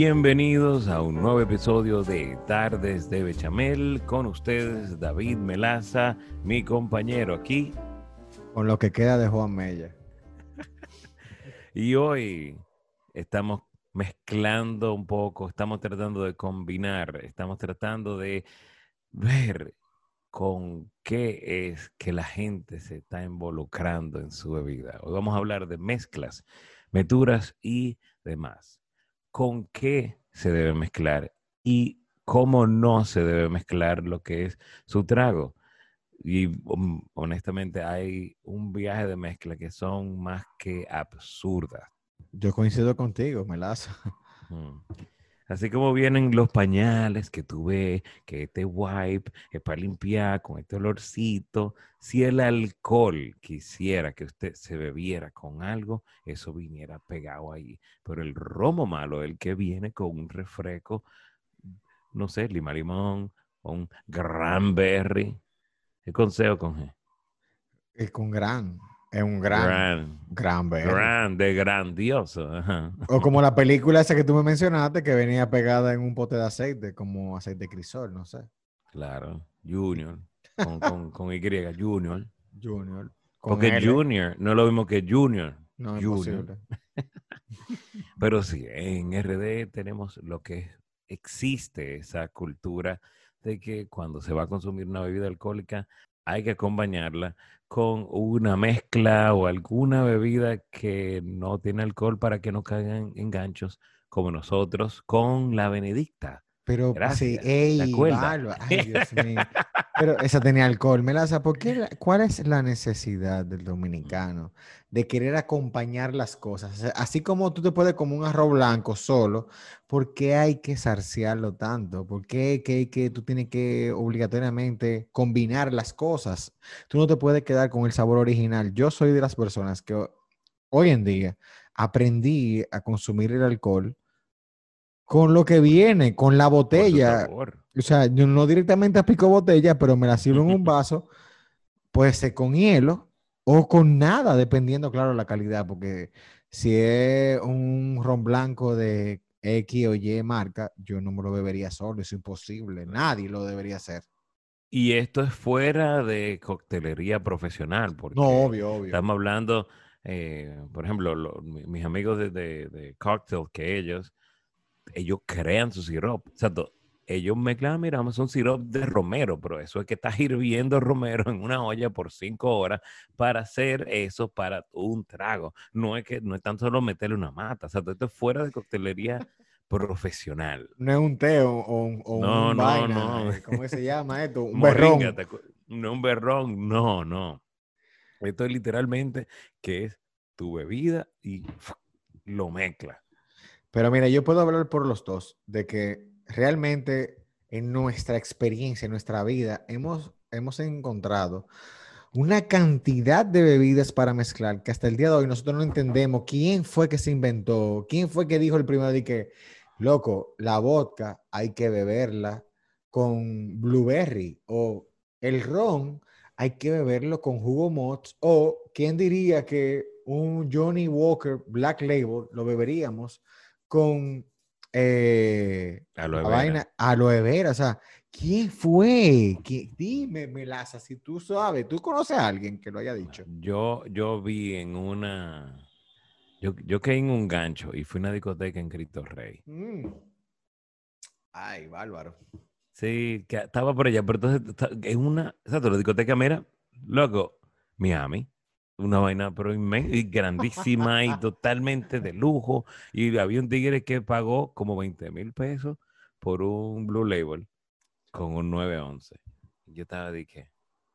Bienvenidos a un nuevo episodio de Tardes de Bechamel con ustedes David Melaza, mi compañero aquí. Con lo que queda de Juan Mella. y hoy estamos mezclando un poco, estamos tratando de combinar, estamos tratando de ver con qué es que la gente se está involucrando en su bebida. Hoy vamos a hablar de mezclas, meturas y demás. ¿Con qué se debe mezclar y cómo no se debe mezclar lo que es su trago? Y um, honestamente hay un viaje de mezcla que son más que absurdas. Yo coincido contigo, Melaza. Así como vienen los pañales que tú ves, que este wipe es para limpiar con este olorcito. Si el alcohol quisiera que usted se bebiera con algo, eso viniera pegado ahí. Pero el romo malo, el que viene con un refresco, no sé, lima limón o un cranberry. ¿Qué consejo con G? El con gran. Es un gran, gran, gran Grande, grandioso. O como la película esa que tú me mencionaste, que venía pegada en un pote de aceite, como aceite crisol, no sé. Claro, Junior, con, con, Y, Junior. Junior. Porque Junior no es lo mismo que Junior. No es Junior. Pero sí, en RD tenemos lo que existe esa cultura de que cuando se va a consumir una bebida alcohólica hay que acompañarla con una mezcla o alguna bebida que no tiene alcohol para que no caigan enganchos como nosotros con la Benedicta. Pero sí, ey, Ay, Dios mío. Pero esa tenía alcohol. Melaza, ¿por qué, ¿cuál es la necesidad del dominicano de querer acompañar las cosas? Así como tú te puedes comer un arroz blanco solo, ¿por qué hay que sarciarlo tanto? ¿Por qué que, que tú tienes que obligatoriamente combinar las cosas? Tú no te puedes quedar con el sabor original. Yo soy de las personas que hoy en día aprendí a consumir el alcohol con lo que viene, con la botella. O sea, yo no directamente aplico botella, pero me la sirvo en un vaso, puede ser con hielo o con nada, dependiendo, claro, la calidad, porque si es un ron blanco de X o Y marca, yo no me lo bebería solo, es imposible, nadie lo debería hacer. Y esto es fuera de coctelería profesional, porque no, obvio, obvio. estamos hablando, eh, por ejemplo, mis amigos de, de, de cocktail que ellos ellos crean su sirope. Exacto. Ellos mezclan, mira, un sirope de romero, pero eso es que estás hirviendo romero en una olla por cinco horas para hacer eso para un trago. No es que no es tan solo meterle una mata. O sea, esto es fuera de coctelería profesional. No es un té o, un no, no, no. Eh, ¿Cómo se llama esto? Un berrón. No, un berrón, no, no. Esto es literalmente que es tu bebida y lo mezcla. Pero mira, yo puedo hablar por los dos, de que realmente en nuestra experiencia, en nuestra vida, hemos, hemos encontrado una cantidad de bebidas para mezclar que hasta el día de hoy nosotros no entendemos quién fue que se inventó, quién fue que dijo el primero de que, loco, la vodka hay que beberla con blueberry o el ron hay que beberlo con jugo mods o quién diría que un Johnny Walker Black Label lo beberíamos con eh, aloe la vaina aloe vera. O sea, ¿quién fue? Dime, Melaza, si tú sabes, ¿tú conoces a alguien que lo haya dicho? Yo, yo vi en una... Yo, yo caí en un gancho y fui a una discoteca en Cristo Rey. Mm. Ay, bárbaro. Sí, que estaba por allá, pero entonces es una, exacto, la discoteca, mira, loco, Miami una vaina pero grandísima y totalmente de lujo. Y había un tigre que pagó como 20 mil pesos por un Blue Label con un 911. Yo estaba de que,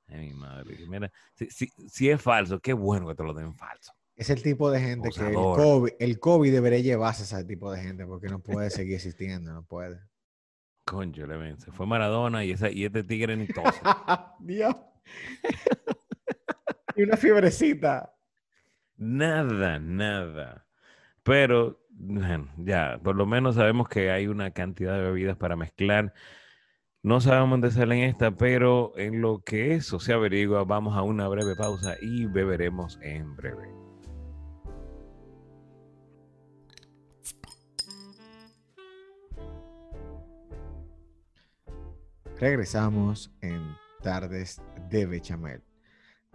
ay, mi madre, mira, si, si, es falso, qué bueno que te lo den falso. Es el tipo de gente que el COVID, el COVID, debería llevarse a ese tipo de gente porque no puede seguir existiendo, no puede. Concho, le se fue Maradona y, esa, y este tigre ni todo. Dios. Y una fiebrecita. Nada, nada. Pero, ya, por lo menos sabemos que hay una cantidad de bebidas para mezclar. No sabemos dónde salen esta, pero en lo que eso se averigua, vamos a una breve pausa y beberemos en breve. Regresamos en Tardes de Bechamel.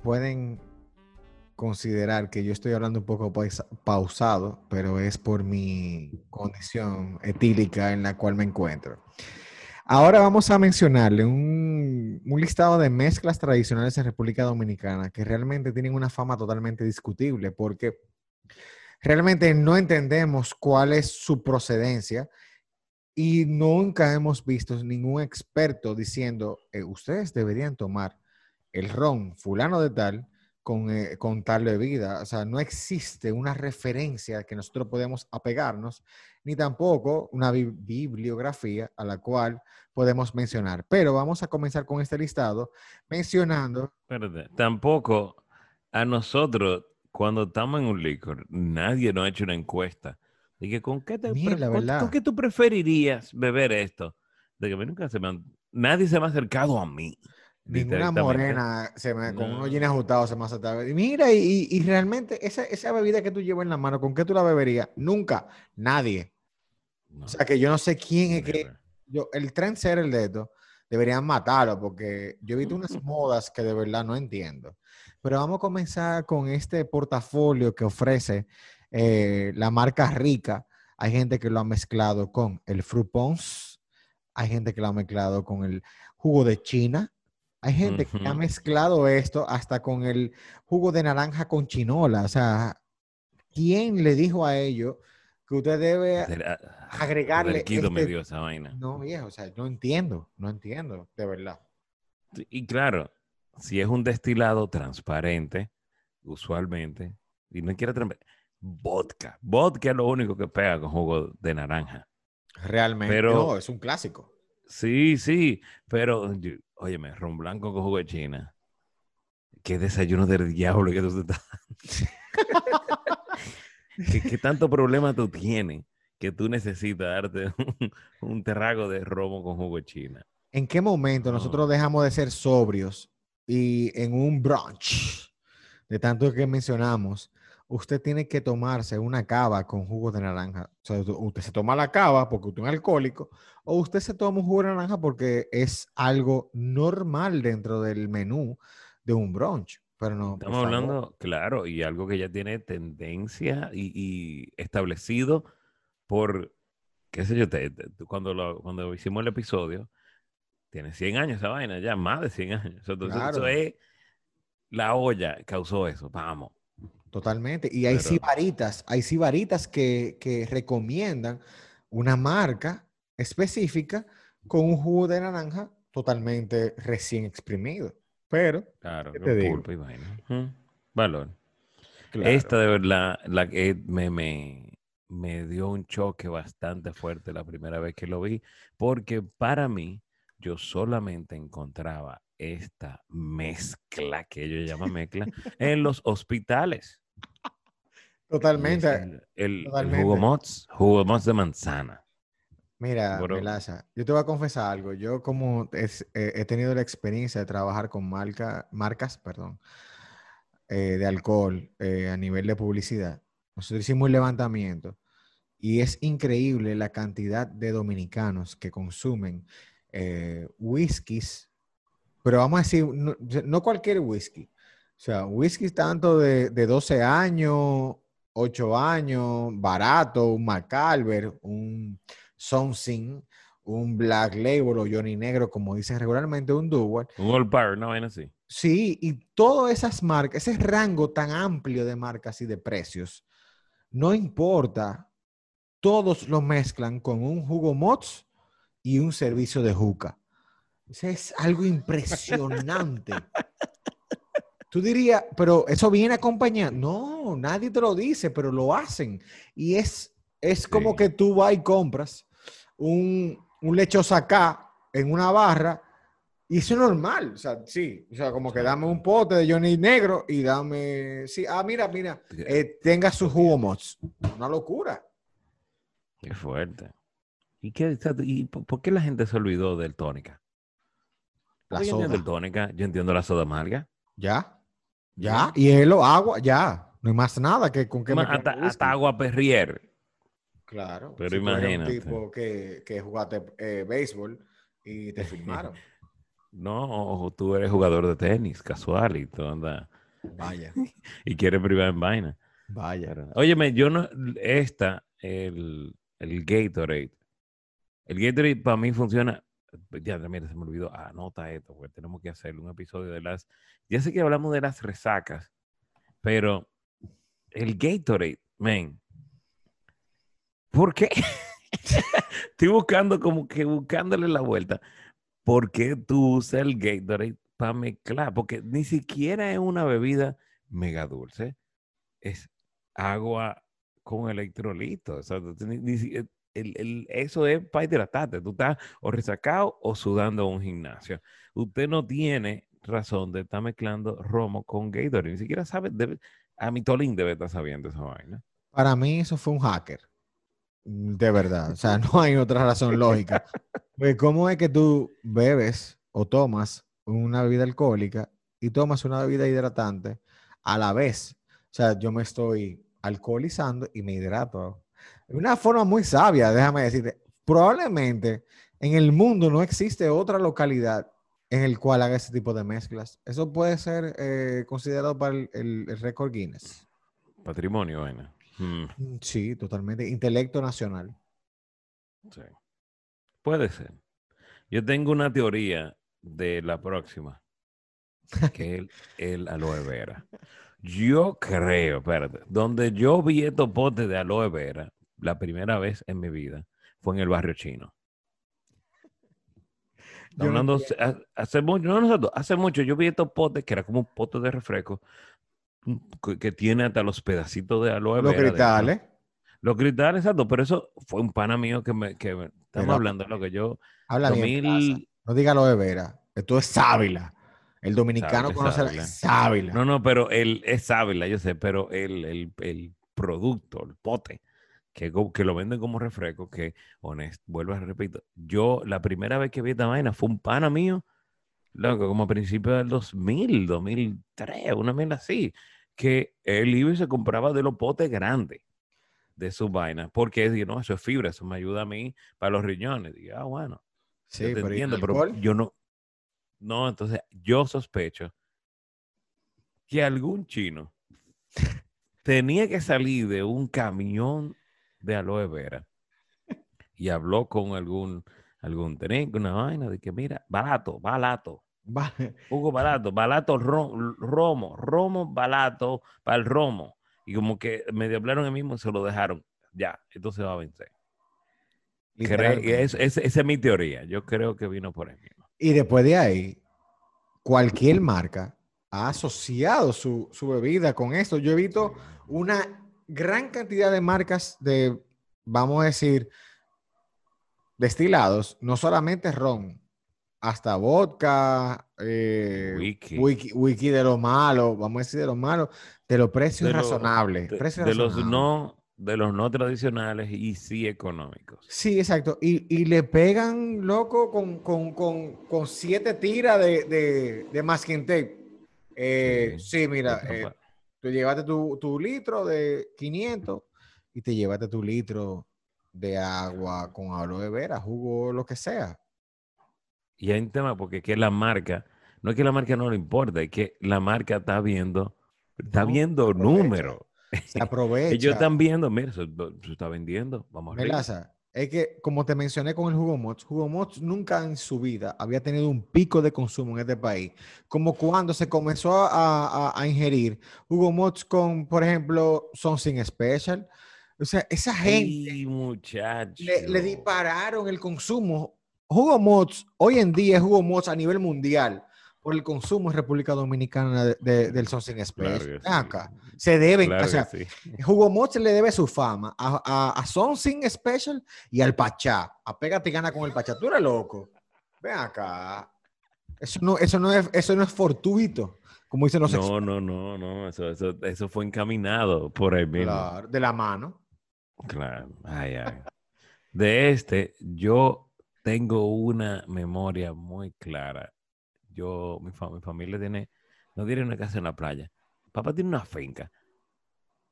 Pueden considerar que yo estoy hablando un poco pausado, pero es por mi condición etílica en la cual me encuentro. Ahora vamos a mencionarle un, listado de mezclas tradicionales en República Dominicana que realmente tienen una fama totalmente discutible porque realmente no entendemos cuál es su procedencia y nunca hemos visto ningún experto diciendo, eh, ustedes deberían tomar el ron fulano de tal con, eh, con tal bebida. O sea, no existe una referencia que nosotros podemos apegarnos, ni tampoco una bibliografía a la cual podemos mencionar. Pero vamos a comenzar con este listado mencionando... Espérate, tampoco a nosotros, cuando estamos en un licor, nadie nos ha hecho una encuesta Dije, ¿con qué, te ¿con, qué tú preferirías beber esto? De que nunca se me nadie se me ha acercado a mí. Ninguna morena se me, con unos jeans ajustados se me ha acercado. Y mira, y, y realmente esa, esa, bebida que tú llevas en la mano, ¿con qué tú la beberías? Nunca, nadie. O sea que yo no sé quién es que. Yo, el tren ser el de esto, deberían matarlo porque yo he visto unas modas que de verdad no entiendo. Pero vamos a comenzar con este portafolio que ofrece eh, la marca rica, hay gente que lo ha mezclado con el fruit pons, hay gente que lo ha mezclado con el jugo de China, hay gente que ha mezclado esto hasta con el jugo de naranja con chinola. O sea, ¿quién le dijo a ellos que usted debe agregarle? Este... me dio esa vaina. No, viejo, o sea, no entiendo, no entiendo, de verdad. Y claro, si es un destilado transparente, usualmente, y no quiere vodka. Vodka es lo único que pega con jugo de naranja. Realmente. Pero, no, es un clásico. Sí, sí, pero, óyeme, ron blanco con jugo de China. Qué desayuno del diablo que tú estás. ¿Qué, tanto problema tú tienes que tú necesitas darte un, terrago de romo con jugo de China? ¿En qué momento nosotros dejamos de ser sobrios y en un brunch, de tanto que mencionamos, usted tiene que tomarse una cava con jugo de naranja. O sea, usted se toma la cava porque usted es un alcohólico, o usted se toma un jugo de naranja porque es algo normal dentro del menú de un brunch. Pero no. Estamos hablando, claro, y algo que ya tiene tendencia y, establecido por, qué sé yo, te, cuando, lo, cuando hicimos el episodio, tiene 100 años esa vaina, ya más de 100 años. Entonces, eso es la olla causó eso, vamos. Totalmente. Y hay sibaritas, hay sibaritas que, que recomiendan una marca específica con un jugo de naranja totalmente recién exprimido. Pero, claro, pulpa y vaina. Valor. Esta de verdad, la que me, me, me dio un choque bastante fuerte la primera vez que lo vi, porque para mí, yo solamente encontraba esta mezcla, que ellos llaman mezcla, en los hospitales. Totalmente. El, jugo Mots, jugo Mots de manzana. Mira, Melaza, yo te voy a confesar algo. Yo como he tenido la experiencia de trabajar con marca, marcas perdón, eh, de alcohol eh, a nivel de publicidad, nosotros hicimos un levantamiento y es increíble la cantidad de dominicanos que consumen eh, whiskies pero vamos a decir, no, cualquier whisky. O sea, whisky tanto de, de 12 años, 8 años, barato, un Macalver, un Something, un Black Label o Johnny Negro, como dicen regularmente, un Dual. Un Old Bar, no ven así. Sí, y todas esas marcas, ese rango tan amplio de marcas y de precios, no importa, todos lo mezclan con un jugo Mots y un servicio de juca es algo impresionante. Tú dirías, pero eso viene acompañado. No, nadie te lo dice, pero lo hacen. Y es, es como que tú vas y compras un, un acá en una barra y eso es normal. O sea, sí. O sea, como que dame un pote de Johnny Negro y dame. Sí, ah, mira, mira. Eh, tenga su jugo mods. Una locura. Qué fuerte. ¿Y, qué, ¿Y por qué la gente se olvidó del tónica? La soda. Yo tónica, yo entiendo la soda amarga. Ya, ya, hielo, agua, ya. No hay más nada que con que hasta, agua perrier. Claro. Pero imagínate. un tipo que, que jugaste eh, béisbol y te filmaron. No, tú eres jugador de tenis, casual, y tú andas. Vaya. y quieres privar en vaina. Vaya. óyeme, yo no. Esta, el, el Gatorade. El Gatorade para mí funciona. Ya, mira, se me olvidó. Anota esto, porque tenemos que hacer un episodio de las. Ya sé que hablamos de las resacas, pero el Gatorade, man. ¿Por qué? Estoy buscando como que buscándole la vuelta. ¿Por qué tú usas el Gatorade para mezclar? Porque ni siquiera es una bebida mega dulce. Es agua con electrolitos. O sea, eso es para hidratarte. Tú estás o resacado o sudando un gimnasio. Usted no tiene razón de estar mezclando romo con Gatorade. Ni siquiera sabe, a mi Tolín debe estar sabiendo esa vaina. Para mí eso fue un hacker. De verdad. O sea, no hay otra razón lógica. Pues, ¿cómo es que tú bebes o tomas una bebida alcohólica y tomas una bebida hidratante a la vez? O sea, yo me estoy alcoholizando y me hidrato. De una forma muy sabia, déjame decirte. Probablemente en el mundo no existe otra localidad en el cual haga ese tipo de mezclas. Eso puede ser eh, considerado para el, récord Guinness. Patrimonio, bueno. Mm. Mm, sí, totalmente. Intelecto nacional. Sí. Puede ser. Yo tengo una teoría de la próxima, que es el, el aloe vera. Yo creo, espérate, donde yo vi estos potes de aloe vera la primera vez en mi vida fue en el barrio chino. Hablando, hace mucho, no hace mucho yo vi estos potes que era como un pote de refresco mm, que, tiene hasta los pedacitos de aloe vera. Los cristales. Los cristales, exacto, pero eso fue un pana mío que me, que estamos hablando de lo que yo. Habla bien, no diga aloe vera, esto es sábila. El dominicano conoce sábila. No, no, pero él es sábila, yo sé, pero el, el, el producto, el pote, que, lo venden como refresco, que, honesto, vuelvo a repetir, yo la primera vez que vi esta vaina fue un pana mío, loco, como a principios del 2000, 2003, una mierda así, que él iba y se compraba de los potes grandes de su vaina, porque digo, no, eso es fibra, eso me ayuda a mí para los riñones. Digo, ah, bueno, sí, te pero entiendo, pero yo no, no, entonces yo sospecho que algún chino tenía que salir de un camión de aloe vera y habló con algún, algún técnico, una vaina de que, mira, barato, barato. Hugo barato, barato romo, romo barato para el romo. Y como que medio hablaron el mismo y se lo dejaron. Ya, esto se va a vencer. esa es mi teoría. Yo creo que vino por ahí mismo. Y después de ahí, cualquier marca ha asociado su, su bebida con esto. Yo he visto una gran cantidad de marcas de, vamos a decir, destilados, no solamente ron, hasta vodka, eh, wiki. de lo malo, vamos a decir de lo malo, de los precios razonables. de, los no de los no tradicionales y sí económicos. Sí, exacto. Y, le pegan, loco, con, siete tiras de, de, de masking tape. Eh, sí, mira, Tú llevaste tu, litro de 500 y te llevaste tu litro de agua con aloe vera, jugo, lo que sea. Y hay un tema porque es que la marca, no es que la marca no le importa, es que la marca está viendo, está viendo números. Se aprovecha. Ellos están viendo, mira, se, está vendiendo, vamos a ver es que, como te mencioné con el Jugo Mods, Jugo Mods nunca en su vida había tenido un pico de consumo en este país. Como cuando se comenzó a, ingerir Jugo Mods con, por ejemplo, Something Special. O sea, esa gente le, le, dispararon el consumo. Jugo Mods, hoy en día es Jugo Mods a nivel mundial por el consumo en República Dominicana del Something Special. acá. Se deben, o sea, Hugo Moch le debe su fama a, a, a Something Special y al Pachá. A pégate y gana con el Pachá. Tú eres loco. Ven acá. Eso no, eso no, es, eso no es fortuito, como dicen los No, no, no, no. Eso, eso, eso, fue encaminado por ahí mismo. Claro, de la mano. Claro. Ay, ay. De este, yo tengo una memoria muy clara yo, mi, familia tiene, no tiene una casa en la playa. Papá tiene una finca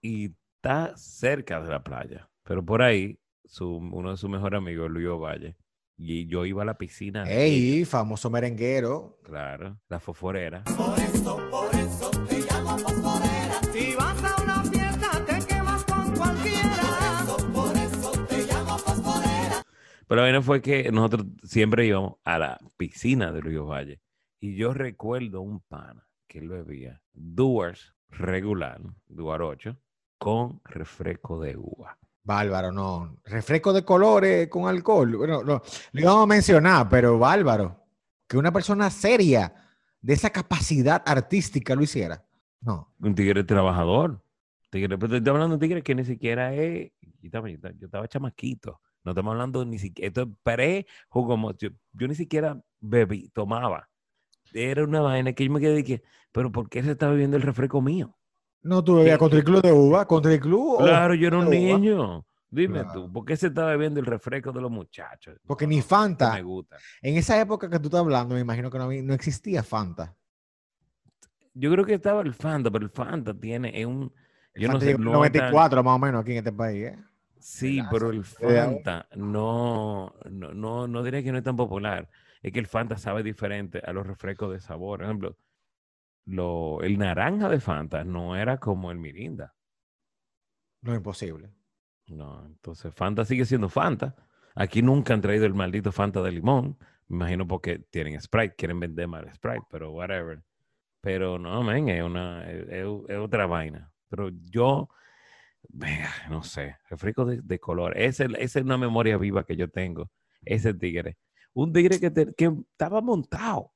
y está cerca de la playa, pero por ahí su, uno de sus mejores amigos, Luis Valle, Y yo iba a la piscina. ¡Ey! Famoso merenguero. Claro, la fosforera. Por eso, por eso te llamo fosforera. Si vas a una fiesta, te quemas con cualquiera. Por eso, por eso te llamo fosforera. Pero bueno, fue que nosotros siempre íbamos a la piscina de Luis Valle. Y yo recuerdo un pana que él bebía Duars regular, Duar 8, con refresco de uva. Bárbaro, no. Refresco de colores con alcohol. Bueno, no, lo íbamos a mencionar, pero bárbaro. Que una persona seria de esa capacidad artística lo hiciera. No. Un tigre trabajador. Tigre, pero estoy hablando de un tigre que ni siquiera es. Yo estaba, yo estaba chamaquito. No estamos hablando ni siquiera. Esto es pre jugo. Yo, yo ni siquiera bebí, tomaba. Era una vaina que yo me quedé de que, pero ¿por qué se está bebiendo el refresco mío? No, tú bebías contra el club de uva, contra el club. Claro, yo era un niño. Dime tú, ¿por qué se está bebiendo el refresco de los muchachos? Porque ni Fanta. Me gusta. En esa época que tú estás hablando, me imagino que no, no existía Fanta. Yo creo que estaba el Fanta, pero el Fanta tiene un. yo no sé, 94 más o menos aquí en este país, ¿eh? Sí, pero el Fanta no, no, no, no diría que no es tan popular. Es que el Fanta sabe diferente a los refrescos de sabor. Por ejemplo, lo, el naranja de Fanta no era como el Mirinda. No, imposible. No, entonces Fanta sigue siendo Fanta. Aquí nunca han traído el maldito Fanta de limón. Me imagino porque tienen Sprite, quieren vender más Sprite, pero whatever. Pero no, men, es, una, es, otra vaina. Pero yo, venga, no sé, refresco de, de color. Esa, es una memoria viva que yo tengo. Ese tigre. Un tigre que, que estaba montado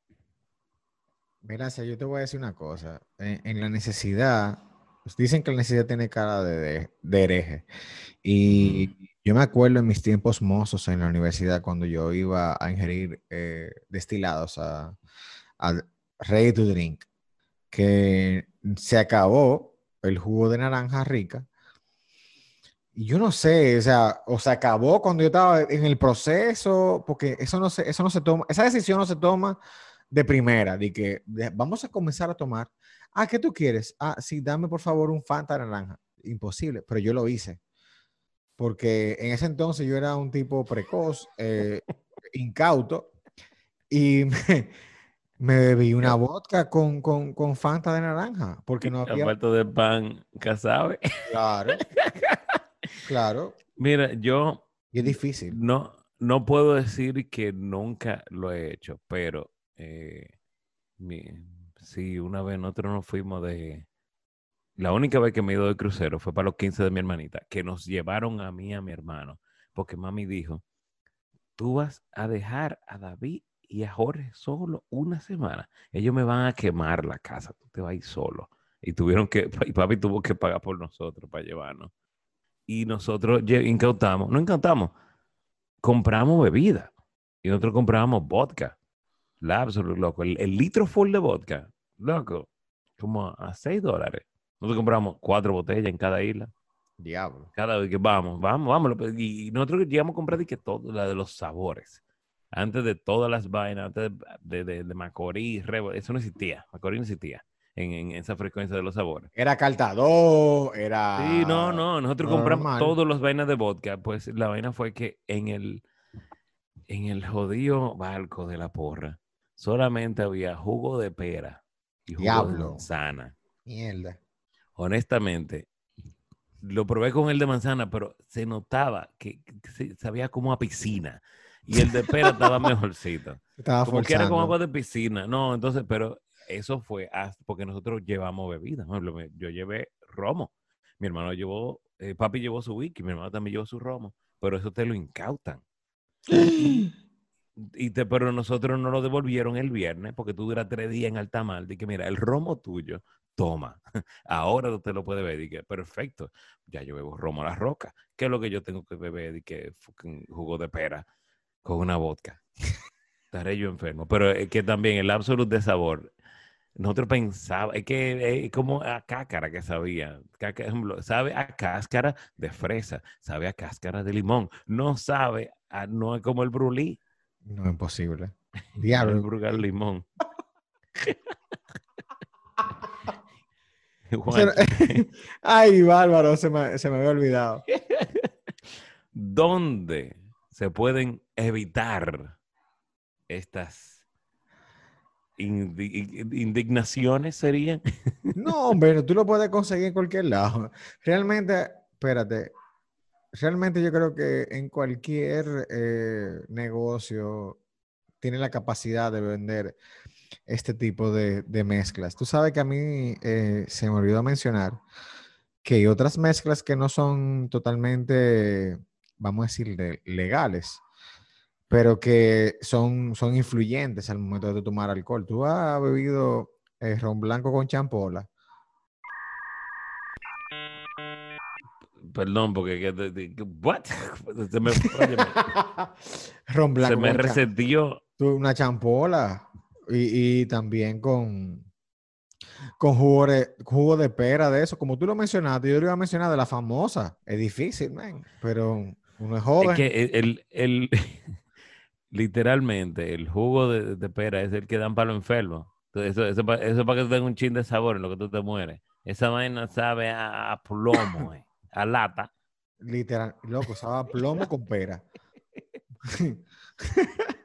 Mira, yo te voy a decir una cosa. En, la necesidad, pues, dicen que la necesidad tiene cara de, hereje. Y yo me acuerdo en mis tiempos mozos en la universidad cuando yo iba a ingerir eh, destilados a, ready to drink, que se acabó el jugo de naranja rica. Yo no sé, o sea, o se acabó cuando yo estaba en el proceso, porque eso no se, eso no se toma, esa decisión no se toma de primera, de que vamos a comenzar a tomar. Ah, ¿qué tú quieres? Ah, sí, dame por favor un Fanta naranja. Imposible, pero yo lo hice. Porque en ese entonces yo era un tipo precoz, eh, incauto, y me, bebí una vodka con, con, con, Fanta de naranja. Porque no había. Falta de pan, casabe. Claro. claro. Mira, yo. Y es difícil. No, no puedo decir que nunca lo he hecho, pero eh, sí, una vez nosotros nos fuimos de... La única vez que me he ido de crucero fue para los 15 de mi hermanita, que nos llevaron a mí y a mi hermano, porque mami dijo, tú vas a dejar a David y a Jorge solo una semana. Ellos me van a quemar la casa, tú te vas a ir solo. Y tuvieron que, y papi tuvo que pagar por nosotros para llevarnos. Y nosotros incautamos, no incautamos, compramos bebida. Y nosotros comprábamos vodka. La loco. El, litro full de vodka, loco, como a 6 dólares. Nosotros compramos cuatro botellas en cada isla. Diablo. Cada vez que vamos, vamos, vamos. Y nosotros llegamos a comprar que todo, la de los sabores. Antes de todas las vainas, antes de, de, de, Macorís, eso no existía. Macorís no existía en, esa frecuencia de los sabores. Era Caltador, era. Sí, no, no. Nosotros compramos todos los vainas de vodka. Pues la vaina fue que en el, en el jodido barco de la porra, solamente había jugo de pera y jugo de manzana. Mierda. Honestamente, lo probé con el de manzana, pero se notaba que, sabía como a piscina. Y el de pera estaba mejorcito. Estaba como que era como agua de piscina. No, entonces, pero eso fue porque nosotros llevamos bebidas. Yo llevé romo. Mi hermano llevó, eh, papi llevó su wiki, mi hermano también llevó su romo. Pero eso te lo incautan. y te, pero nosotros no lo devolvieron el viernes porque tú duras tres días en alta mar. que mira, el romo tuyo, toma. Ahora te lo puedes beber. que perfecto. Ya yo bebo romo a la roca. ¿Qué es lo que yo tengo que beber? Que jugo de pera con una vodka. Estaré yo enfermo. Pero es que también el absoluto de sabor. Nosotros pensábamos, es que es como a cáscara que sabía. sabe a cáscara de fresa, sabe a cáscara de limón. No sabe, a, no es como el brulí. No, es imposible. Diablo. El Brugal Limón. Ay, bárbaro, se me, se me había olvidado. ¿Dónde se pueden evitar estas indignaciones, serían. No, hombre, tú lo puedes conseguir en cualquier lado. Realmente, espérate, realmente yo creo que en cualquier eh, negocio tiene la capacidad de vender este tipo de, de mezclas. Tú sabes que a mí eh, se me olvidó mencionar que hay otras mezclas que no son totalmente, vamos a decir, de- legales, pero que son, son influyentes al momento de tomar alcohol. ¿Tú has bebido eh, ron blanco con champola? Perdón, porque... ¿What? Se me, ron blanco se me tú, una champola y, y también con, con jugo de, jugo de pera de eso. Como tú lo mencionaste, yo lo iba a mencionar de la famosa. Es difícil, man, pero uno es joven. Es que el, el- el- literalmente el jugo de, de pera es el que dan para los enfermos. Entonces, Eso, eso, eso para que tú tengas un chin de sabor en lo que tú te mueres. Esa vaina sabe a, a plomo, eh, a lata. Literal, loco, usaba plomo con pera.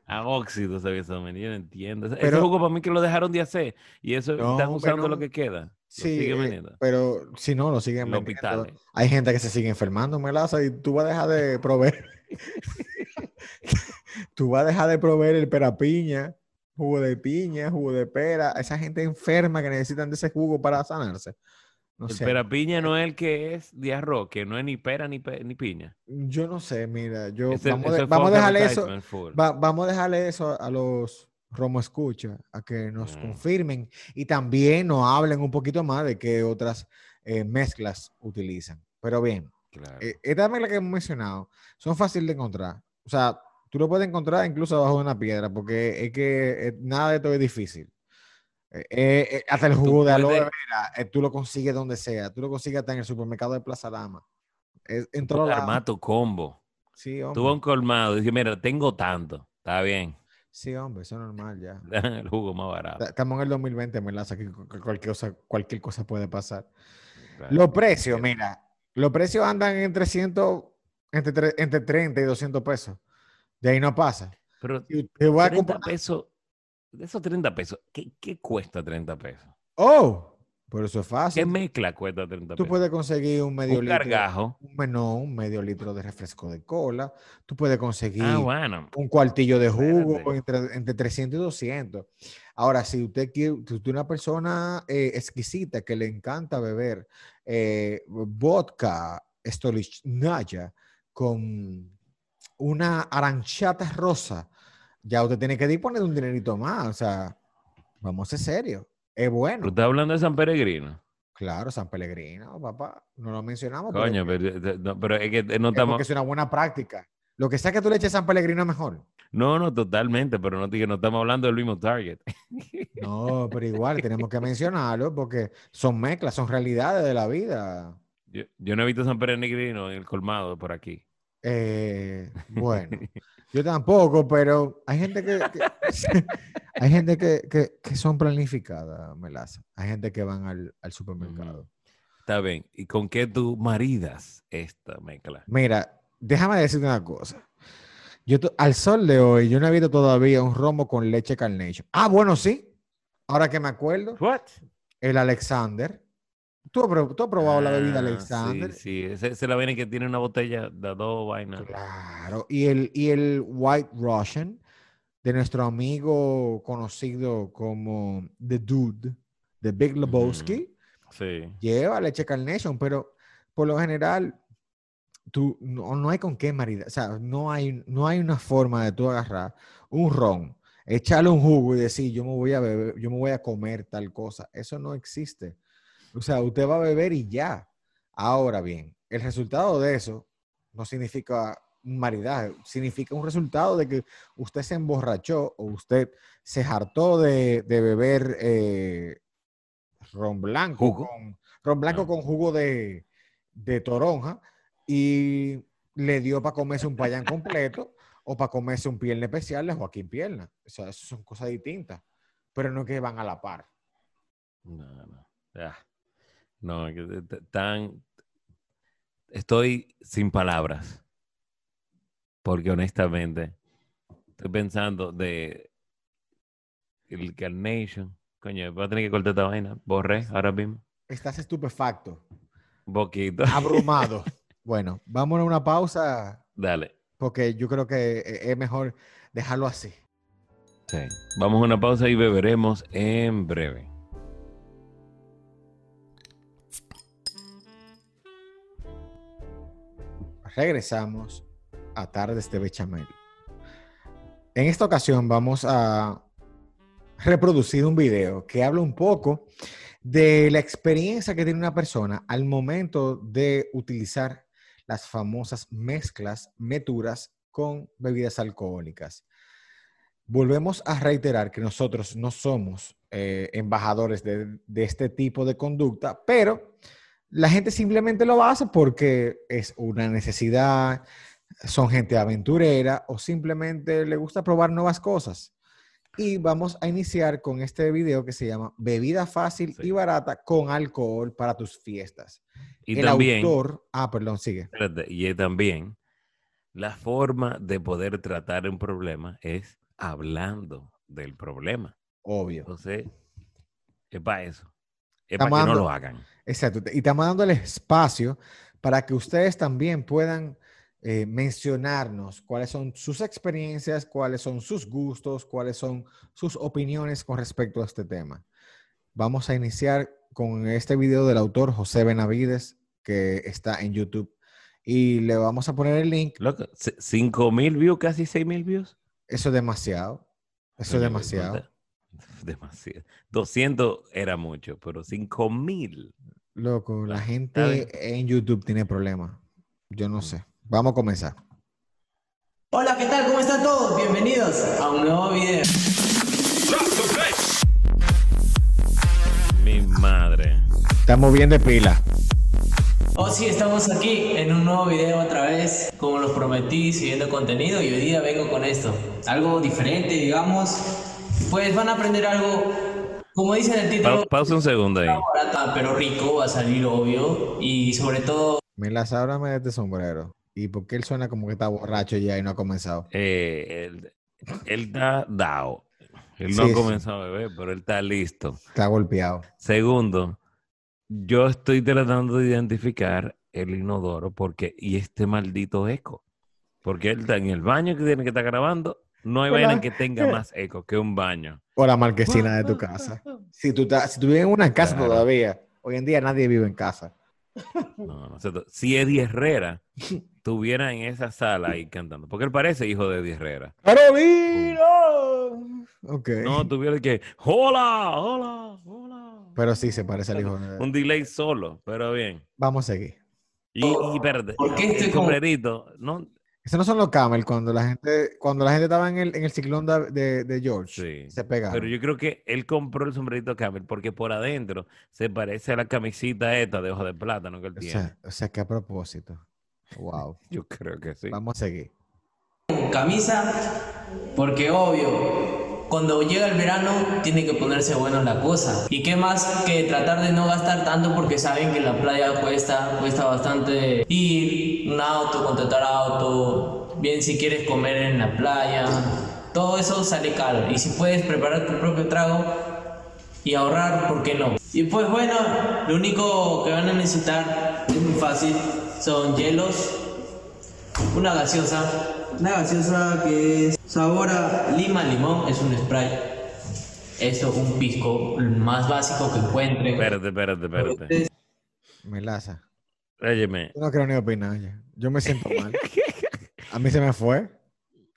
A óxido sabe esa vaina. Yo no entiendo. Pero- Ese jugo para mí que lo dejaron de hacer. Y eso No, están usando pero- lo que queda. Sí, eh, pero si no, lo siguen En los vendiendo. Hay gente que se sigue enfermando, Melaza, y tú vas a dejar de proveer. tú vas a dejar de proveer el perapiña, jugo de piña, jugo de pera. Esa gente enferma que necesitan de ese jugo para sanarse. No El sé. pera piña no es el que es de arroz, que no es ni pera ni, pe- ni piña. Yo no sé, mira, yo vamos, ese de- es vamos a dejarle eso, va- vamos a dejarle eso a, a los Romo Escucha, a que nos Mm. confirmen y también nos hablen un poquito más de qué otras eh, mezclas utilizan. Pero bien, Claro. eh, estas mezclas que hemos mencionado son fáciles de encontrar. O sea, tú lo puedes encontrar incluso abajo de una piedra, porque es que eh, nada de esto es difícil. Eh, eh, eh, hasta el jugo de aloe vera, tú lo consigues donde sea. Tú lo consigues hasta en el supermercado de Plaza Lama. Es, en tu combo. Sí, hombre. a un colmado y dices, mira, tengo tanto. Está bien. Sí, hombre, eso es normal ya. El jugo más barato. Ta- Estamos en el 2020, Melaza, que cu- cu- cualquier cosa, cualquier cosa puede pasar. Claro. Los precios, mira, los precios andan entre, 100, entre, tre- entre 30 y 200 pesos. De ahí no pasa. Pero Y te voy a 30 comprar- pesos, de esos 30 pesos, ¿qué, qué cuesta 30 pesos? ¡Oh! Por eso es ¿Qué fácil. mezcla cuesta 30 Tú pesos? puedes conseguir un medio un litro. gargajo. Un, me- no, un medio litro de refresco de cola. Tú puedes conseguir Ah, bueno. un cuartillo de jugo entre, entre 300 y 200. Ahora, si usted quiere, si usted es una persona eh, exquisita que le encanta beber eh, vodka Stolichnaya con una aranchata rosa, ya usted tiene que disponer de un dinerito más. O sea, vamos a ser serios. Es ¿Tú bueno. estás hablando de San Peregrino? Claro, San Pellegrino, papá. No lo mencionamos. pero- Coño, pero, eh, no, pero es que no es porque estamos... es una buena práctica. Lo que sea que tú le eches San Pellegrino es mejor. No, no, totalmente, pero no, digo, no estamos hablando del mismo target. No, pero igual tenemos que mencionarlo porque son mezclas, son realidades de la vida. Yo, yo no he visto San Peregrino en el colmado por aquí. Eh, bueno, yo tampoco, pero hay gente que, que- hay gente que, que- que son planificadas, Melaza. Hay gente que van al, al supermercado. Está bien. ¿Y con qué tú maridas esta mezcla? Mira, déjame decirte una cosa. Yo al sol de hoy, yo no he visto todavía un romo con leche Carnation. Ah, bueno, sí. Ahora que me acuerdo, What? el Alexander. ¿Tú, has tú has probado la bebida Ah, Alexander? Sí, sí. Ese la viene que tiene una botella de dos vainas. Claro, y el, y el White Russian de nuestro amigo conocido como The Dude, de Big Lebowski, Sí. lleva leche Carnation, pero por lo general tú no, no hay con qué maridar, o sea, no hay, no hay una forma de tú agarrar un ron, echarle un jugo y decir, yo me voy a beber, yo me voy a comer tal cosa. Eso no existe. O sea, usted va a beber y ya. Ahora bien, el resultado de eso no significa un maridaje, significa un resultado de que usted se emborrachó o usted se hartó de, de beber eh, ron blanco ¿Jugo? con ron blanco Ah. con jugo de, de toronja y le dio para comerse un payán completo o para comerse un pierna especial de Joaquín Pierna. O sea, eso son cosas distintas, pero no que van a la par. No, no. No, tan. Estoy sin palabras. Porque honestamente, estoy pensando de el Carnation. Coño, voy a tener que cortar esta vaina. Borré ahora mismo. Estás estupefacto, Un poquito. abrumado. bueno, vamos a una pausa Dale. porque yo creo que eh, es mejor dejarlo así. Sí. Vamos a una pausa y beberemos en breve. Regresamos a Tardes de Bechamel. En esta ocasión vamos a reproducir un video que habla un poco de la experiencia que tiene una persona al momento de utilizar las famosas mezclas meturas con bebidas alcohólicas. Volvemos a reiterar que nosotros no somos eh, embajadores de, de este tipo de conducta, pero la gente simplemente lo hace porque es una necesidad, son gente aventurera o simplemente le gusta probar nuevas cosas. Y vamos a iniciar con este video que se llama Bebida fácil Sí. y barata con alcohol para tus fiestas. Y El también, autor, ah, perdón, sigue. y también, la forma de poder tratar un problema es hablando del problema. Obvio. Entonces, es para eso. Es que no lo hagan. Exacto. Y estamos dando el espacio para que ustedes también puedan eh, mencionarnos cuáles son sus experiencias, cuáles son sus gustos, cuáles son sus opiniones con respecto a este tema. Vamos a iniciar con este video del autor José Benavides, que está en YouTube. Y le vamos a poner el link. Loco, cinco mil views, casi seis mil views. Eso es demasiado. Eso es demasiado. Demasiado. 200 era mucho, pero 5000. Loco, la Ah, gente en YouTube tiene problemas. Yo no sé. Vamos a comenzar. Hola, ¿qué tal? ¿Cómo están todos? Bienvenidos a un nuevo video. Mi madre. Estamos bien de pila. Oh sí, estamos aquí en un nuevo video otra vez. Como los prometí, siguiendo contenido y hoy día vengo con esto. Algo diferente, digamos. Pues van a aprender algo, como dice en el título, Pa- pausa un segundo ahí. barata pero rico, va a salir obvio. Y sobre todo, Milas, ábrame de este sombrero. ¿Y por qué él suena como que está borracho ya y no ha comenzado? Eh, él, él está dado. Él Sí, no ha sí. comenzado a beber, pero él está listo. Está golpeado. Segundo, yo estoy tratando de identificar el inodoro porque y este maldito eco. Porque él está en el baño que tiene que estar grabando. No hay vaina que tenga más eco que un baño. O la marquesina de tu casa. Si tú, estás- si tú vives en una casa Claro. todavía, hoy en día nadie vive en casa. No, no si Eddie Herrera estuviera en esa sala ahí cantando, porque él parece hijo de Eddie Herrera. ¡Carolina! Ok. No, tuviera que, hola, hola, hola. Pero sí se parece al hijo de... Un delay solo, pero bien. Vamos a seguir. Y, y espérate, ¿Por qué como- sombrerito, no, Esos no son los camel cuando la gente, cuando la gente estaba en el, en el ciclón de, de- de George. Sí, Se pegaron. pero yo creo que él compró el sombrerito Camel porque por adentro se parece a la camisita esta de hoja de plátano que él o, tiene. sea, o sea, que a propósito. Wow. Yo creo que sí. Vamos a seguir. camisa, porque obvio, cuando llega el verano tiene que ponerse bueno la cosa. Y qué más que tratar de no gastar tanto porque saben que la playa cuesta, cuesta bastante ir, un auto, contratar auto, bien si quieres comer en la playa, todo eso sale caro. Y si puedes preparar tu propio trago y ahorrar, ¿por qué no? Y pues bueno, lo único que van a necesitar es muy fácil, son hielos, una gaseosa. Una gaseosa que es sabor a lima limón, es un spray. Esto, un pisco, el más básico que encuentren. Espérate, espérate, espérate. Melaza. Óyeme, Yo no quiero ni opinar. ya. Yo me siento mal. A mí se me fue.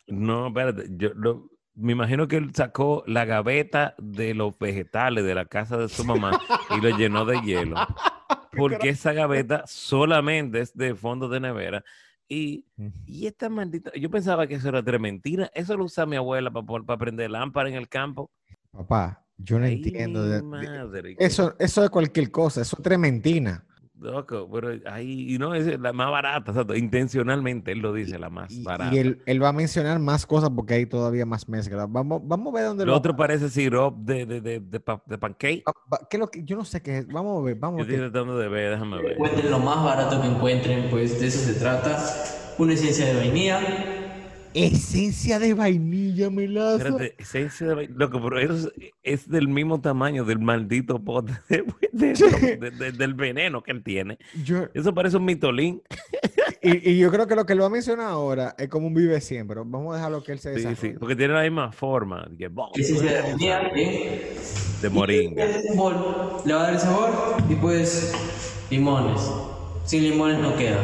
no, espérate. Yo lo- me imagino que él sacó la gaveta de los vegetales de la casa de su mamá y lo llenó de hielo. Porque esa gaveta solamente es de fondo de nevera. Y, y esta maldita. Yo pensaba que eso era trementina. Eso lo usa mi abuela para prender lámpara en el campo. Papá, yo no Ay, entiendo. de- de- madre, eso, eso es cualquier cosa. Eso es trementina. Loco, pero ahí y no es la más barata, exacto. Intencionalmente él lo dice, la más Y, barata. y él, él va a mencionar más cosas porque hay todavía más mezclas. Vamos, vamos a ver dónde Lo lo. otro parece sirop de, de, de, de, pa- de pancake. va- ¿Qué lo que, yo no sé qué es. Vamos a ver. Vamos Yo a ver. estoy tratando de ver, déjame ver. Encuentren lo más barato que encuentren, pues de eso se trata. Una esencia de vainilla, Esencia de vainilla, melaza. Espérate, esencia de vainilla. Loco, pero eso es, es del mismo tamaño del maldito pote de- de- de- de- del veneno que él tiene. Yo- Eso parece un mitolín. y, y yo creo que lo que lo va a mencionar ahora es como un vive siempre. Vamos a dejarlo que él se Sí, sí, desarrolle. porque tiene la misma forma de, que, ¡bom! Sí bien. de moringa. Le va a dar el sabor y pues limones. Sin limones no queda.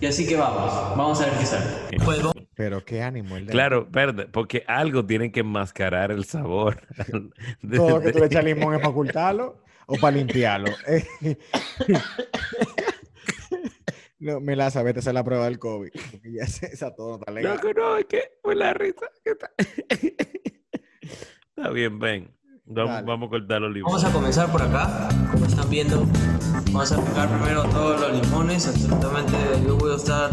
Y así que vamos, vamos a ver qué sale. Pues vamos Pero qué ánimo el de Claro, espérate, porque algo tiene que enmascarar el sabor. Todo lo que tú le echas limón es para ocultarlo o para limpiarlo. no, Melaza, vete a hacer la prueba del COVID. Porque ya esa, esa todo no está legal. No, es que fue la risa. que está... Está bien, ven. Vamos, vamos a cortar los Vamos limones. a comenzar por acá, como están viendo. Vamos a picar primero todos los limones, absolutamente. Yo voy a usar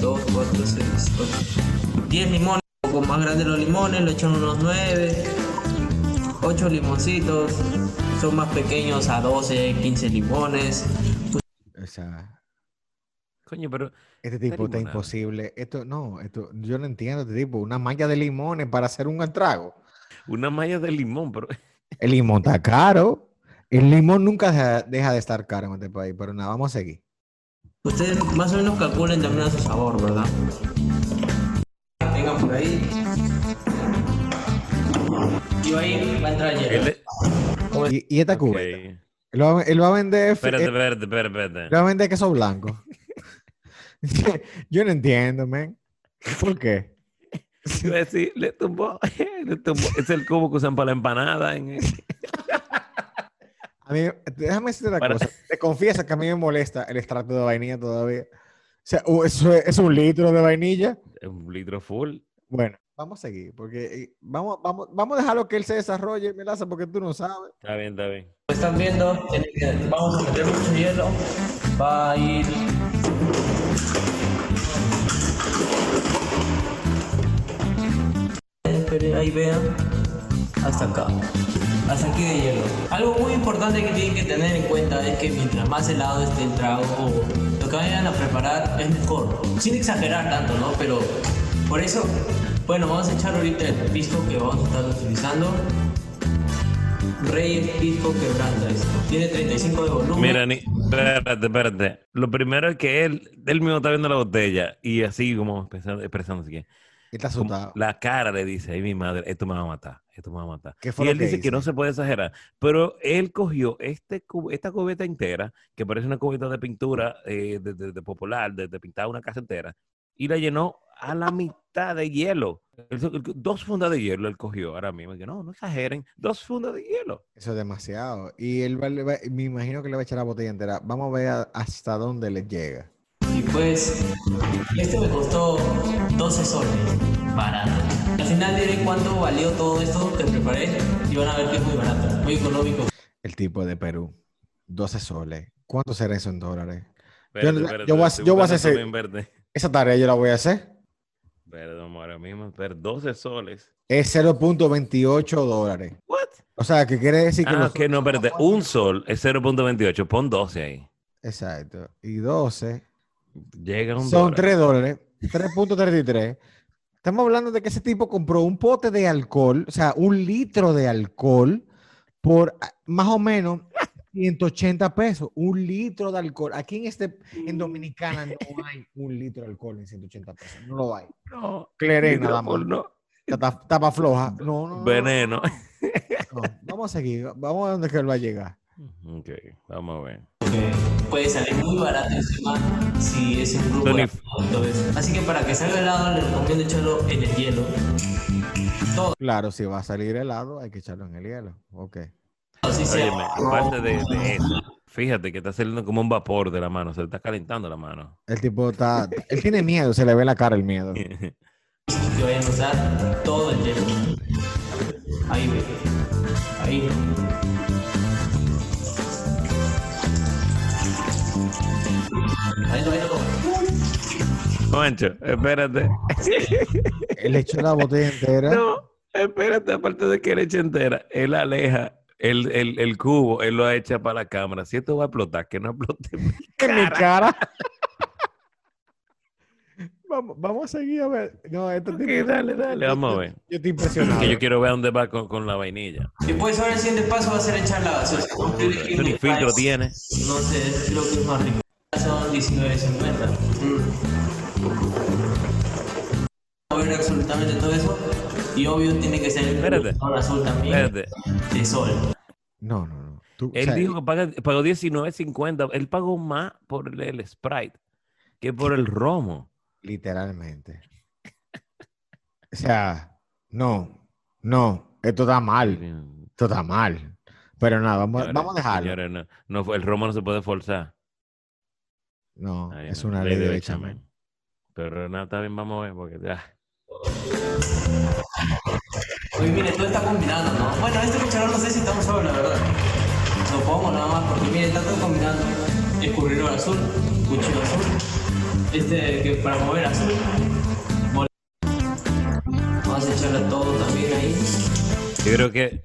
2, 4, 6, 8, 10 limones. Un poco más grandes los limones, le echan unos 9, 8 limoncitos. Son más pequeños a 12, 15 limones. O sea, Coño, pero este tipo está imposible. Esto, no, esto, yo no entiendo este tipo. Una malla de limones para hacer un trago. una malla de limón, pero El limón está caro. El limón nunca deja, de estar caro en este país, pero nada, vamos a seguir. Ustedes más o menos calculen también a su sabor, ¿verdad? Vengan por ahí. Y ahí va a entrar hielo. Y, y esta cubeta. Él va, a- él va a vender. Espérate, espérate, espérate. él va a vender queso blanco. yo no entiendo, man. ¿Por qué? Decir, le tumbó, le tumbó. Es el cubo que usan para la empanada. En... A mí, déjame decirte una Para- cosa. Te confieso que a mí me molesta el extracto de vainilla todavía. O sea, u- eso es, es un litro de vainilla. Un litro full. Bueno, vamos a seguir, porque eh, vamos, vamos, vamos a dejarlo que él se desarrolle, Melaza, porque tú no sabes. Está bien, está bien. Están viendo, vamos a meter mucho hielo. Va a ir. Ahí vean. Hasta acá. Hasta aquí de hielo. Algo muy importante que tienen que tener en cuenta es que mientras más helado esté el trago o lo que vayan a preparar es mejor. Sin exagerar tanto, ¿no? Pero por eso, bueno, vamos a echar ahorita el pisco que vamos a estar utilizando. Reyes Pisco Quebranta esto. Tiene 35 de volumen. Mira, ni, espérate, espérate. Lo primero es que él, él mismo está viendo la botella y así como expresándose que Está como asustado. la cara le dice, ay mi madre, esto me va a matar, esto me va a matar. ¿Qué Y él que dice que no se puede exagerar, pero él cogió este esta cubeta entera, que parece una cubeta de pintura eh, de, de- de popular, de, de pintar una casa entera, y la llenó a la mitad de hielo. Dos fundas de hielo él cogió ahora mismo. Que no, no exageren, dos fundas de hielo. Eso es demasiado. Y él va- me imagino que le va a echar la botella entera. Vamos a ver hasta dónde le llega. Y pues, este me costó 12 soles. Barato. Al final diré cuánto valió todo esto que preparé y van a ver que es muy barato, muy económico. El tipo de Perú. 12 soles. ¿Cuánto será eso en dólares? Yo voy a- yo voy a hacer- verde. Esa tarea yo la voy a hacer. Perdón, ahora mismo, pero 12 soles. Es 0.28 dólares. ¿What? O sea, que quiere decir que Ah, los- que no, espérate. Un sol es 0.28. Pon 12 ahí. Exacto. Y 12 Llega un son dólar. 3 dólares. 3.33. Estamos hablando de que ese tipo compró un pote de alcohol, o sea, un litro de alcohol por ah, más o menos 180 pesos. Un litro de alcohol. Aquí en este, en Dominicana no hay un litro de alcohol en 180 pesos. No lo hay. No, Cleré nada más. no. Tapa, tapa floja. No, no, no, Veneno. no. Vamos a seguir. Vamos a donde que él va a llegar. Ok, vamos a ver. Puede salir muy barato encima si es un grupo entonces. Así que para que salga helado les recomiendo echarlo en el hielo. Todo, Claro, si va a salir helado, hay que echarlo en el hielo. Ok. aparte de, de eso, fíjate que está saliendo como un vapor de la mano. Se le está calentando la mano. El tipo está. Él tiene miedo, se le ve la cara el miedo. que vayan a usar todo el hielo. Ahí ve. Ahí. Ahí ahí. Juancho, espérate. Él echó la botella entera. No, espérate, aparte de que le echa entera, él aleja el, el, el cubo, él lo echa para la cámara. Si esto va a explotar, que no explote. en mi en mi cara. Vamos, vamos a seguir a ver. No, esto Ok, dale, dale, vamos a ver. Yo estoy impresionado. Que yo quiero ver a dónde va con, con la vainilla. Después ahora el siguiente paso va a ser echar la ni un filtro tiene. No sé, creo que es más rico. Son 19.50. Mm. A ver absolutamente todo eso. Y obvio tiene que ser el color azul también. Espérate. De sol. No, no, no. Tú, o Él sea, dijo que paga- pagó 19.50. Él pagó más por el, el Sprite que por el romo. Literalmente. O sea, no, no, esto está mal, esto está mal. Pero nada, vamos, Señores, vamos a dejarlo. señores, no, no fue- el romo no se puede forzar. No, Ay, es no, una ley de bechamel. Pero nada, está bien, vamos a ver, porque ya. Oye, mire, todo está combinando, ¿no? Bueno, este cucharón no sé si está usado, la verdad. Lo pongo nada más porque, mire, está todo combinando. Escurridor azul, cuchillo azul. Este que para mover azul. Mol- Vamos a echarle todo también ahí. Yo creo que.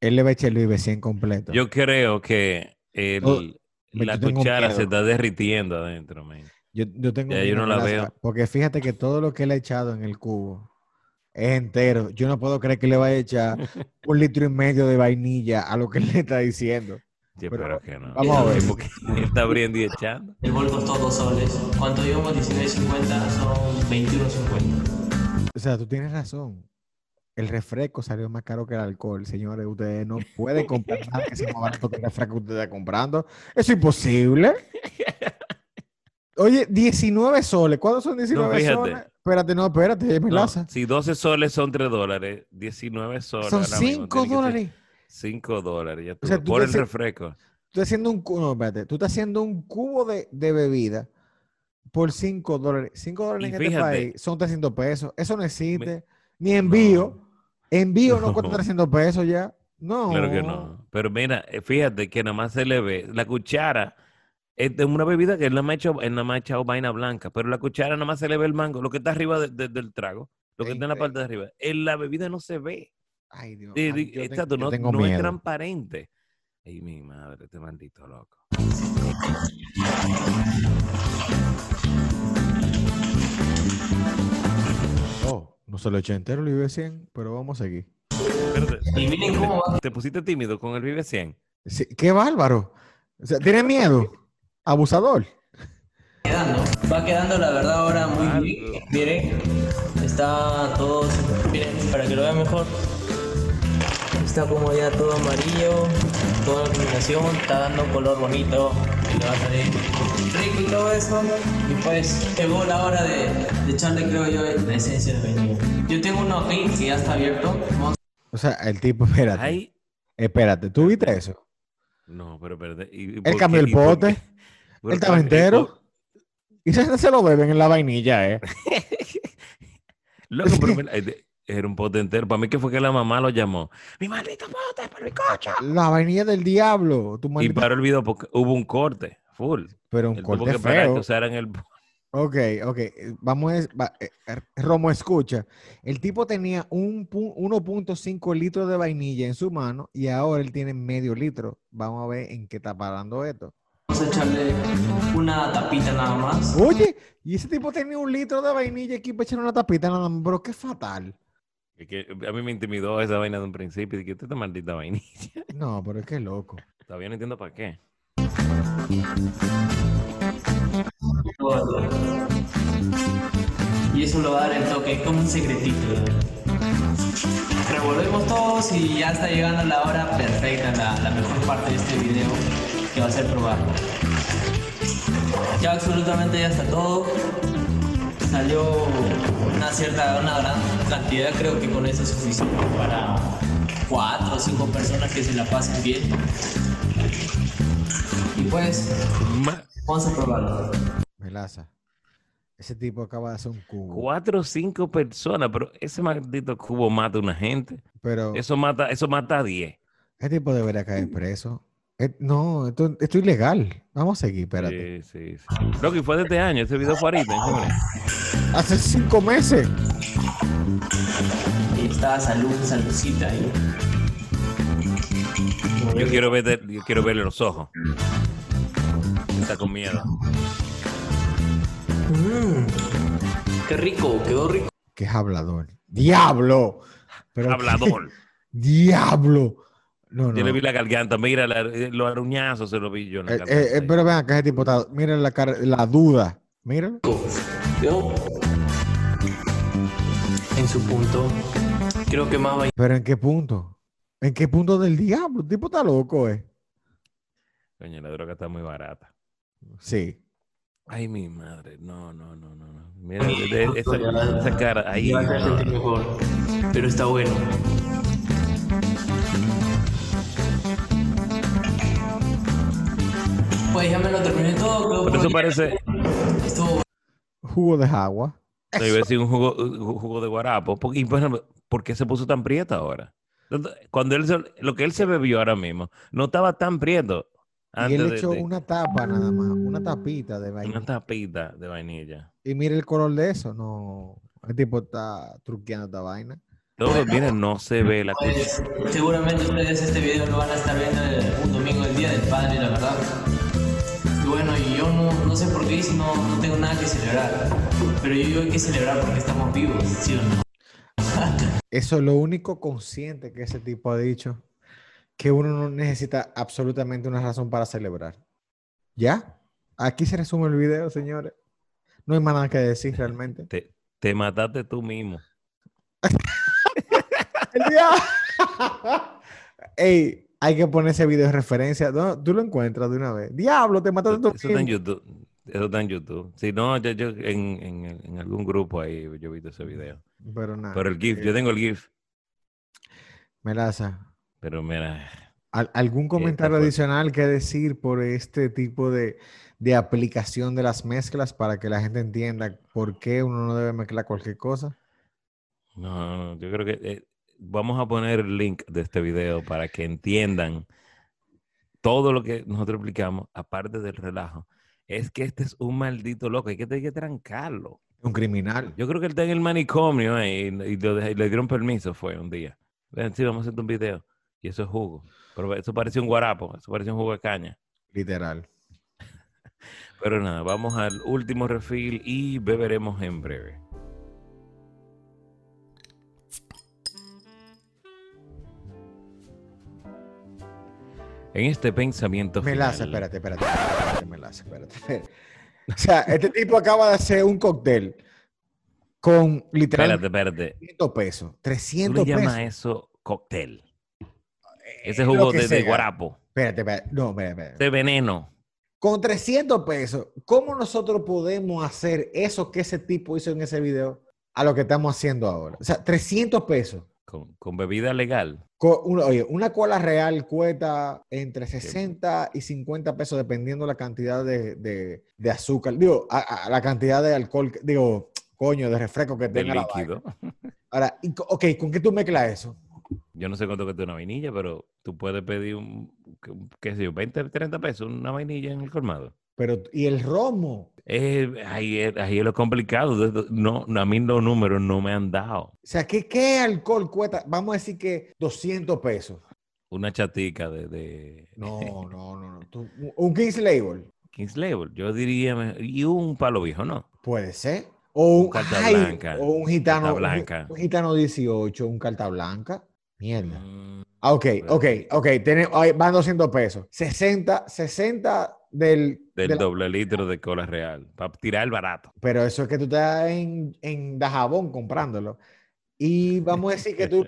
Él le va a echar el Louis V100 completo. yo creo que el- Oh, la cuchara se está derritiendo adentro, man. Yo, yo tengo Ya, yo no la veo. Porque fíjate que todo lo que le he echado en el cubo es entero. Yo no puedo creer que le vaya a echar un litro y medio de vainilla a lo que él le está diciendo. Yo Pero espero que no. vamos a ver. Está abriendo y echando. El bol costó 2 soles. ¿Cuánto digamos? 19.50 son 21.50. O sea, tú tienes razón. El refresco salió más caro que el alcohol, señores. Ustedes no pueden comprar nada que sea más barato que el refresco que ustedes están comprando. Eso es imposible. Oye, 19 soles. ¿Cuántos son 19 fíjate. soles? Espérate, no, espérate, No, Melaza. si 12 soles son 3 dólares, 19 soles. son ahora mismo 5 tiene que ser dólares. 5 dólares. Ya tú, sea, tú por el refresco. Tú estás haciendo un cubo, no, espérate, tú estás haciendo un cubo de, de bebida por 5 dólares. 5 dólares Y en este fíjate- país son 300 pesos. Eso no existe. Ni envío. Envío no, cuesta No. 300 pesos ya. No. Claro que no. Pero mira, eh, fíjate que nada más se le ve la cuchara. Es de una bebida que él nada más ha hecho, él nada más ha echado vaina blanca, pero la cuchara nada más se le ve el mango, lo que está arriba de- de- del trago, lo que está en la parte de arriba. En la bebida no se ve. Ay, Dios. Ay, yo exacto, no, tengo no es miedo. transparente. Ay, mi madre, este maldito loco. Oh, no se lo eché entero el Vive 100, pero vamos a seguir. Espérate, Y miren cómo va ¿Te pusiste tímido con el Vive 100? Sí, qué bárbaro. O sea, ¿tiene miedo? Abusador. quedando. Va quedando, la verdad, ahora muy bien. Miren, está todo. Miren, para que lo vean mejor. Está como ya todo amarillo, toda la combinación, está dando color bonito, y le va a salir rico y todo eso. Y pues llegó la hora de, de echarle, creo yo, la esencia de vainilla. Yo tengo uno aquí que ya está abierto. Vamos O sea, el tipo, espérate. Ay, Espérate, ¿tú viste eso? no, pero espérate. ¿y- y Él cambió el? Él Pero estaba ¿y entero. Y se, se lo beben en la vainilla, ¿eh? Loco, pero eh, era un pote entero. Para mí que fue que la mamá lo llamó. Mi maldito pote por mi coche. La vainilla del diablo. Tu Y paró el video porque hubo un corte, full. Pero un corte feo. que usaran el... Ok, ok. eh, Vamos a... va- eh, eh, Romo, escucha. El tipo tenía un pu- 1.5 litros de vainilla en su mano y ahora él tiene medio litro. Vamos a ver en qué está parando esto. a echarle una tapita nada más. Oye, y ese tipo tenía un litro de vainilla aquí para echar una tapita nada más, bro. Qué fatal. Es que a mí me intimidó esa vaina de un principio. Dije, esta maldita vainilla. No, pero es que loco. Todavía no entiendo para qué. Y eso lo va a dar el toque, es como un secretito. Revolvemos todos y ya está llegando la hora perfecta, la, la mejor parte de este video, que va a ser probarlo. Ya absolutamente ya está todo. Salió una cierta, una gran cantidad, creo que con eso es suficiente para cuatro o cinco personas que se la pasen bien. Y pues, Ma- vamos a probarlo. Melaza. Ese tipo acaba de hacer un cubo. Cuatro o cinco personas, pero ese maldito cubo mata a una gente. Pero Eso mata, eso mata a diez. ese tipo debería caer preso. Eh, no, esto, esto es ilegal. Vamos a seguir, espérate. Sí, sí, sí. Loco, y fue de este año. Ese video fue ahorita, en. Hace cinco meses. Y está salud, saludcita ahí. Yo quiero, ver yo quiero verle los ojos. Está con miedo. Mmm, qué rico, quedó rico. ¿Qué es hablador? ¡Diablo! Pero Hablador. ¡Diablo! No, no. Yo le vi la garganta, mira, la- los aruñazos se lo vi yo en la Eh, garganta. eh, eh, pero vean acá ese tipo está. Miren la cara, la duda. Miren. Quedó en su punto. Creo que más va Pero ¿en qué punto? ¿En qué punto del diablo? El tipo está loco, eh. Coño, la droga está muy barata. Sí. Ay, mi madre. No, no, no, no. no. Mira, de- de- esa, esa cara. Ahí. No. mejor. Pero está bueno. Pues ya me lo terminé todo. creo Pero eso parece. Estuvo Jugo de agua. Yo iba a decir un jugo, un jugo de guarapo. Por- Y, ejemplo, ¿por qué se puso tan prieto ahora? Cuando él se- lo que él se bebió ahora mismo no estaba tan prieto. Y Antes él de- echó de- una tapa nada más, una tapita de una vaina. tapita de vainilla. Y mire el color de eso. No. El tipo está truqueando esta vaina. Todo, miren, no se ve la cosa. Pues, seguramente ustedes este video lo van a estar viendo el- un domingo, el día del padre, la verdad. Bueno, y yo no, no sé por qué si no, no tengo nada que celebrar. Pero yo digo hay que celebrar porque estamos vivos, ¿sí o no? Eso es lo único consciente que ese tipo ha dicho. Que uno no necesita absolutamente una razón para celebrar. ¿Ya? Aquí se resume el video, señores. No hay más nada que decir realmente. Te, te mataste tú mismo. El dia- Ey, hay que poner ese video de referencia. No, tú lo encuentras de una vez. Diablo, te mataste tú Eso está en. YouTube. Eso está en YouTube. Si no, yo, yo en, en, en algún grupo ahí yo he visto ese video. Pero nada. Pero el GIF, yo tengo el GIF. Melaza, Pero mira, ¿al- ¿algún comentario fue. adicional que decir por este tipo de, de aplicación de las mezclas para que la gente entienda por qué uno no debe mezclar cualquier cosa? no, no, yo creo que eh, vamos a poner el link de este video para que entiendan todo lo que nosotros explicamos, aparte del relajo. Es que este es un maldito loco, hay que, hay que trancarlo. Un criminal. Yo creo que él está en el manicomio eh, y, y lo dej- y le dieron permiso, fue un día. Ven, sí, vamos a hacer un video. Y eso es jugo. Pero eso parecía un guarapo, eso parecía un jugo de caña. Literal. Pero nada, vamos al último refill y beberemos en breve. En este pensamiento Melaza, final, espérate, espérate, espérate, Melaza, espérate, espérate. O sea, este tipo acaba de hacer un cóctel con espérate, literalmente espérate. 300 pesos. ¿Tú 300 le llamas pesos. eso cóctel? Ese Eh, jugo lo que de, guarapo, Espérate, espérate. No, espérate, espérate. de veneno. Con 300 pesos, ¿cómo nosotros podemos hacer eso que ese tipo hizo en ese video a lo que estamos haciendo ahora? O sea, 300 pesos. Con, con bebida legal. Una- oye, una cola real cuesta entre 60 y 50 pesos dependiendo la cantidad de, de- de azúcar. Digo, a, a- la cantidad de alcohol, digo, coño, de refresco que de tenga la vaina. líquido. Ahora, ok, ¿con qué tú mezclas eso? Yo no sé cuánto cuesta una vainilla, pero tú puedes pedir un, qué- qué sé yo, 20, 30 pesos, una vainilla en el colmado. Pero, ¿y el romo? Eh, ahí, es, ahí es lo complicado. No, a mí los números no me han dado. O sea, ¿qué, qué alcohol cuesta? Vamos a decir que 200 pesos. Una chatica de, de No, no, no. no. Tú- un King's Label. King's Label, yo diría, y un palo viejo, ¿no? Puede ser. O un, Un carta ay, blanca, o un gitano. carta un- blanca. Un, gitano 18, un carta blanca. Mierda. Mm, Ah, ok, ok, ok. Tiene, van 200 pesos. 60, 60 del. Del de la- doble litro de cola real, para tirar el barato. pero eso es que tú estás en, en Dajabón comprándolo. Y vamos a decir que tú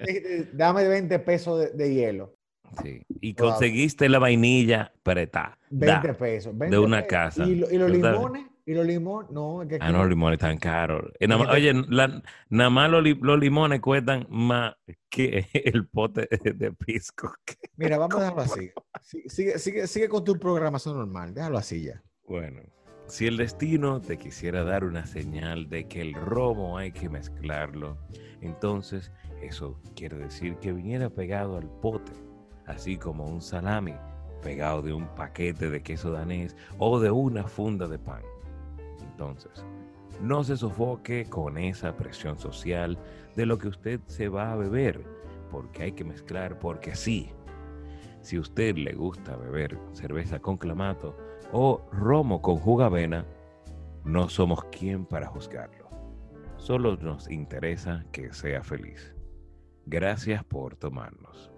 dame 20 pesos de, de hielo. Sí. Y Wow. conseguiste la vainilla pretá. 20 pesos. 20 una pesos. casa. Y, lo- y los limones, y los limones, no, es que Ah, no, los limones están caros. Eh, oye, la- nada más los, los limones cuestan más que el pote de pisco. Mira, vamos a dejarlo así. Sí- Sigue, sigue, sigue con tu programación normal. Déjalo así ya. Bueno, si el destino te quisiera dar una señal de que el romo hay que mezclarlo, entonces eso quiere decir que viniera pegado al pote, así como un salami pegado de un paquete de queso danés o de una funda de pan. Entonces, no se sofoque con esa presión social de lo que usted se va a beber, porque hay que mezclar, porque sí. Si a usted le gusta beber cerveza con clamato, o romo con jugavena, No somos quien para juzgarlo. Solo nos interesa que sea feliz. Gracias por tomarnos.